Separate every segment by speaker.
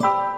Speaker 1: you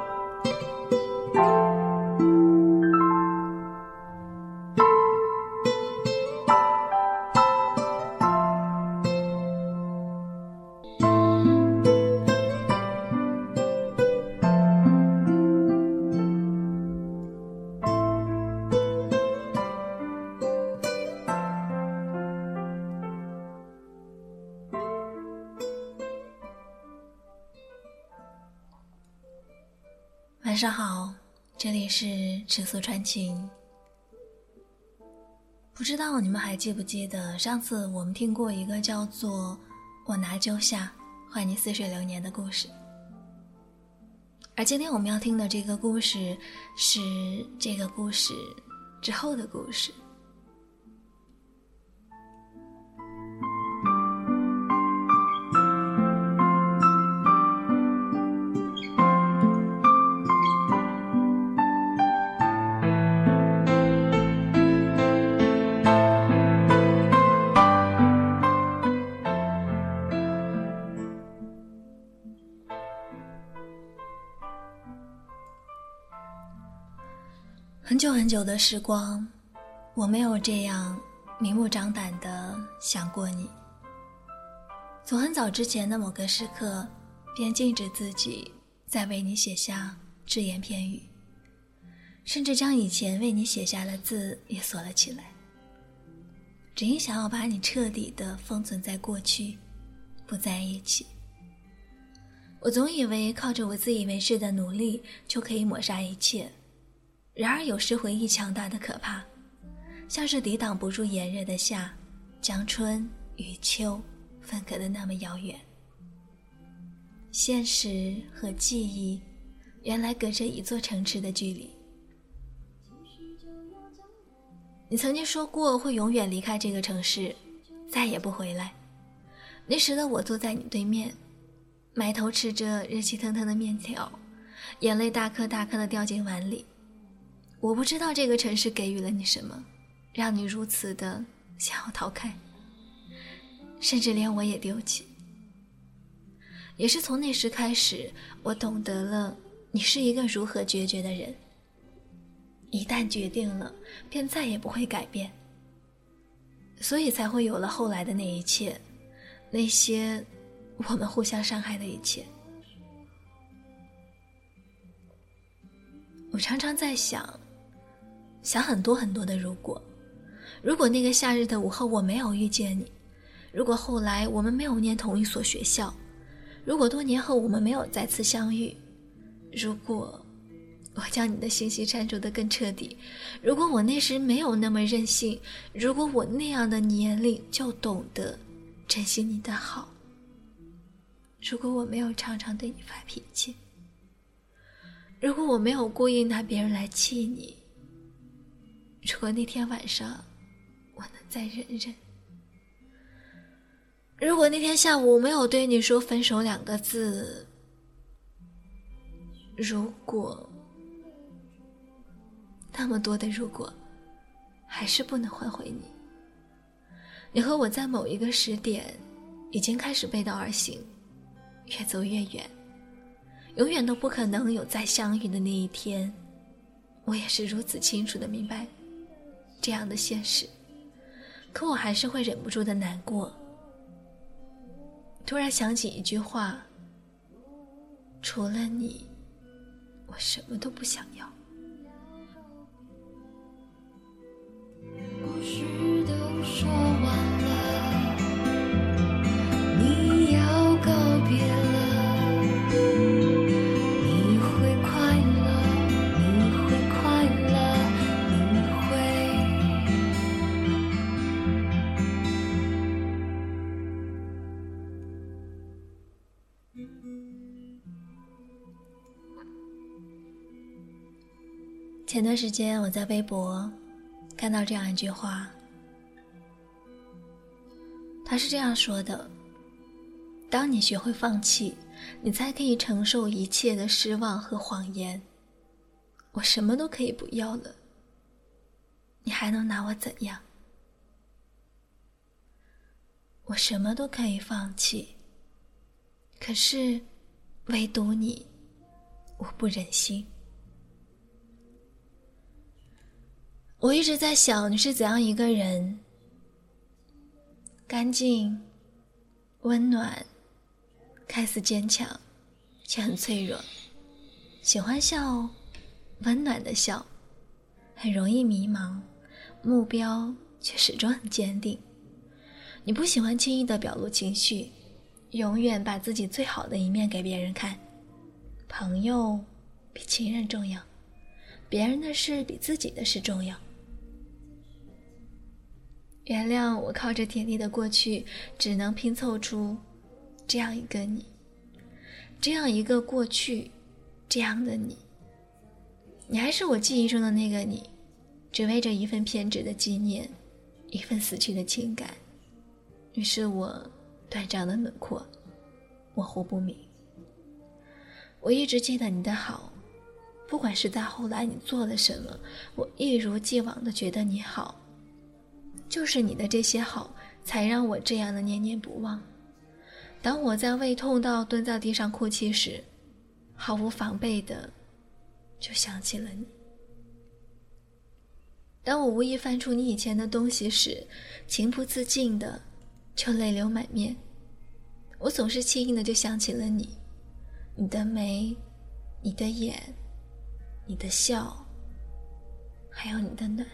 Speaker 1: 晚上好，这里是尺素传情。不知道你们还记不记得上次我们听过一个叫做“我拿酒下换你似水流年”的故事，而今天我们要听的这个故事是这个故事之后的故事。很久的时光，我没有这样明目张胆的想过你。从很早之前的某个时刻，便禁止自己再为你写下只言片语，甚至将以前为你写下的字也锁了起来，只因想要把你彻底的封存在过去，不在一起。我总以为靠着我自以为是的努力就可以抹杀一切。然而，有时回忆强大的可怕，像是抵挡不住炎热的夏，将春与秋分隔的那么遥远。现实和记忆，原来隔着一座城池的距离。你曾经说过会永远离开这个城市，再也不回来。那时的我坐在你对面，埋头吃着热气腾腾的面条，眼泪大颗大颗的掉进碗里。我不知道这个城市给予了你什么，让你如此的想要逃开，甚至连我也丢弃。也是从那时开始，我懂得了你是一个如何决绝的人。一旦决定了，便再也不会改变。所以才会有了后来的那一切，那些我们互相伤害的一切。我常常在想。想很多很多的如果，如果那个夏日的午后我没有遇见你，如果后来我们没有念同一所学校，如果多年后我们没有再次相遇，如果我将你的信息删除的更彻底，如果我那时没有那么任性，如果我那样的年龄就懂得珍惜你的好，如果我没有常常对你发脾气，如果我没有故意拿别人来气你。如果那天晚上我能再忍忍，如果那天下午我没有对你说分手两个字，如果那么多的如果还是不能换回你，你和我在某一个时点已经开始背道而行，越走越远，永远都不可能有再相遇的那一天。我也是如此清楚的明白。这样的现实，可我还是会忍不住的难过。突然想起一句话：“除了你，我什么都不想要。”前段时间我在微博看到这样一句话，他是这样说的：“当你学会放弃，你才可以承受一切的失望和谎言。我什么都可以不要了，你还能拿我怎样？我什么都可以放弃，可是唯独你，我不忍心。我一直在想你是怎样一个人，干净、温暖，看似坚强，却很脆弱，喜欢笑，温暖的笑，很容易迷茫，目标却始终很坚定。你不喜欢轻易的表露情绪，永远把自己最好的一面给别人看。朋友比情人重要，别人的事比自己的事重要。原谅我靠着甜蜜的过去，只能拼凑出这样一个你，这样一个过去，这样的你。你还是我记忆中的那个你，只为着一份偏执的纪念，一份死去的情感。于是我断章的轮廓，模糊不明。我一直记得你的好，不管是在后来你做了什么，我一如既往的觉得你好。就是你的这些好，才让我这样的念念不忘。当我在胃痛到蹲在地上哭泣时，毫无防备的就想起了你。当我无意翻出你以前的东西时，情不自禁的。就泪流满面，我总是轻易的就想起了你，你的眉，你的眼，你的笑，还有你的暖，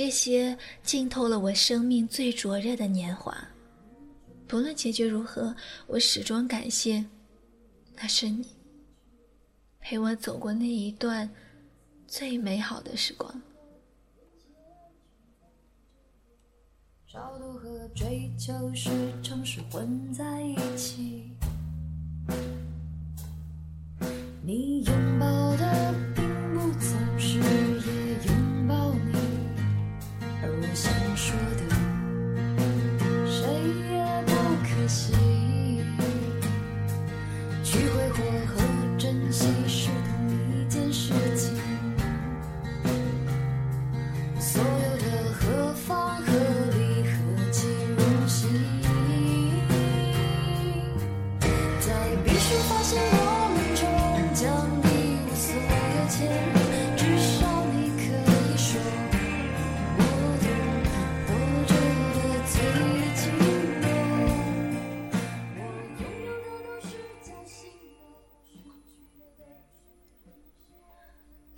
Speaker 1: 这些浸透了我生命最灼热的年华。不论结局如何，我始终感谢，那是你，陪我走过那一段最美好的时光。
Speaker 2: 超度和追求时常是混在一起，你所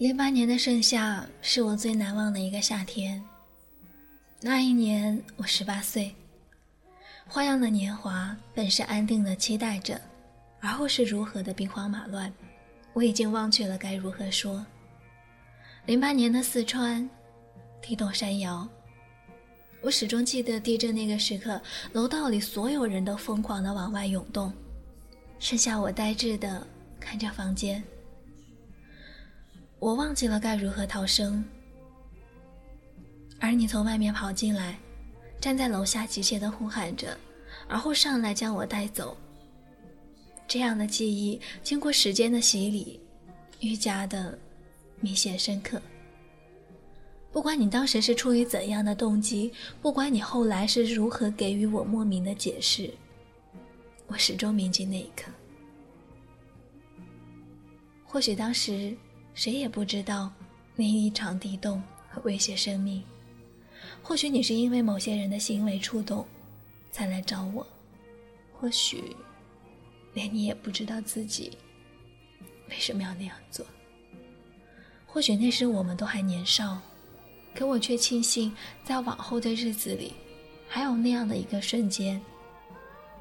Speaker 1: 零八年的盛夏是我最难忘的一个夏天。那一年我十八岁，花样的年华本是安定的期待着，而后是如何的兵荒马乱，我已经忘却了该如何说。零八年的四川，地动山摇，我始终记得地震那个时刻，楼道里所有人都疯狂的往外涌动，剩下我呆滞的看着房间。我忘记了该如何逃生，而你从外面跑进来，站在楼下急切地呼喊着，而后上来将我带走。这样的记忆经过时间的洗礼，愈加的明显深刻。不管你当时是出于怎样的动机，不管你后来是如何给予我莫名的解释，我始终铭记那一刻。或许当时。谁也不知道那一场地动和威胁生命。或许你是因为某些人的行为触动，才来找我。或许，连你也不知道自己为什么要那样做。或许那时我们都还年少，可我却庆幸，在往后的日子里，还有那样的一个瞬间，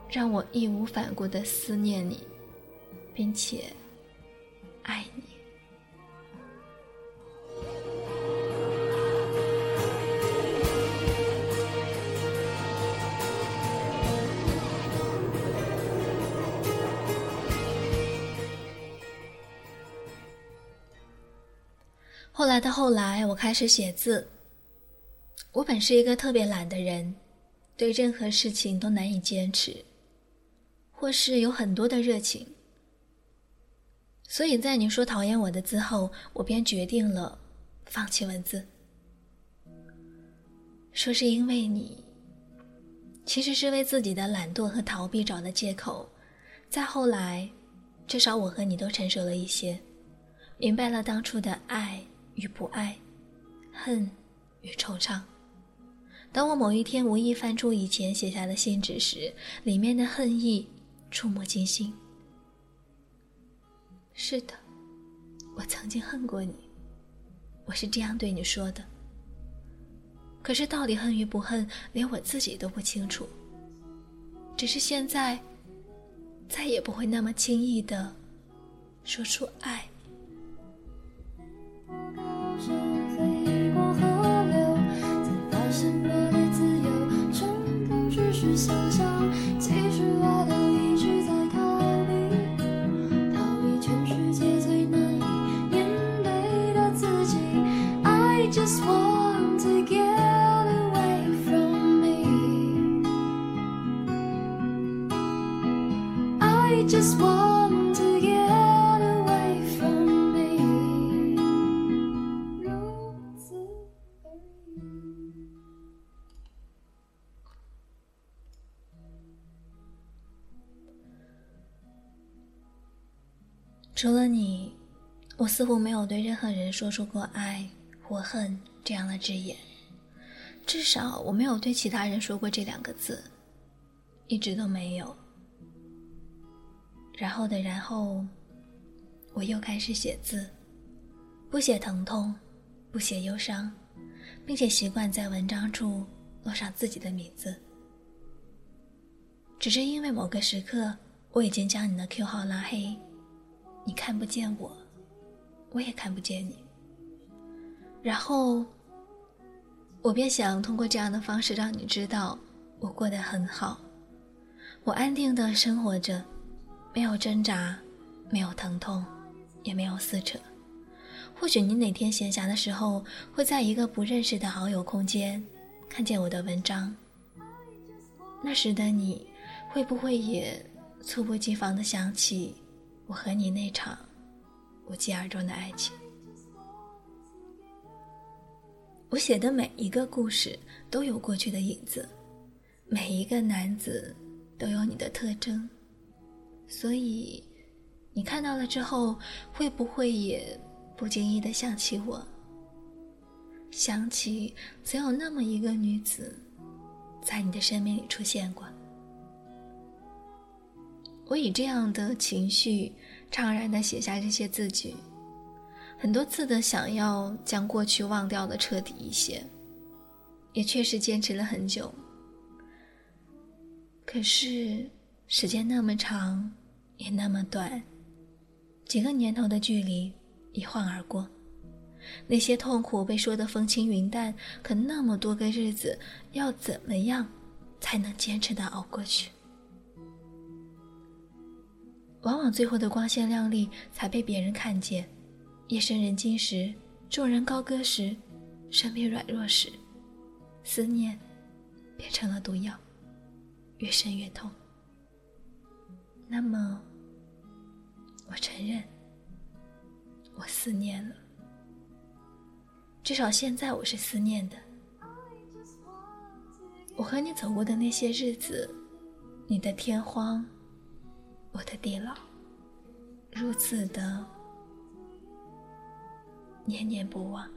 Speaker 1: 让我义无反顾地思念你，并且爱你。后来的后来，我开始写字。我本是一个特别懒的人，对任何事情都难以坚持，或是有很多的热情。所以在你说讨厌我的字后，我便决定了放弃文字。说是因为你，其实是为自己的懒惰和逃避找的借口。再后来，至少我和你都成熟了一些，明白了当初的爱与不爱，恨与惆怅。当我某一天无意翻出以前写下的信纸时，里面的恨意触目惊心。是的，我曾经恨过你，我是这样对你说的。可是到底恨与不恨，连我自己都不清楚。只是现在，再也不会那么轻易的说出爱。除了你，我似乎没有对任何人说出过爱或恨这样的字眼，至少我没有对其他人说过这两个字，一直都没有。然后的然后，我又开始写字，不写疼痛，不写忧伤，并且习惯在文章处落上自己的名字。只是因为某个时刻，我已经将你的 Q 号拉黑。你看不见我，我也看不见你。然后，我便想通过这样的方式让你知道我过得很好，我安定的生活着，没有挣扎，没有疼痛，也没有撕扯。或许你哪天闲暇的时候，会在一个不认识的好友空间看见我的文章，那时的你，会不会也猝不及防的想起？我和你那场无疾而终的爱情，我写的每一个故事都有过去的影子，每一个男子都有你的特征，所以你看到了之后，会不会也不经意的想起我？想起曾有那么一个女子，在你的生命里出现过。我以这样的情绪，怅然的写下这些字句，很多次的想要将过去忘掉的彻底一些，也确实坚持了很久。可是时间那么长，也那么短，几个年头的距离一晃而过，那些痛苦被说得风轻云淡，可那么多个日子，要怎么样才能坚持的熬过去？往往最后的光鲜亮丽才被别人看见，夜深人静时，众人高歌时，生命软弱时，思念变成了毒药，越深越痛。那么，我承认，我思念了。至少现在我是思念的。我和你走过的那些日子，你的天荒。我的地牢，如此的念念不忘。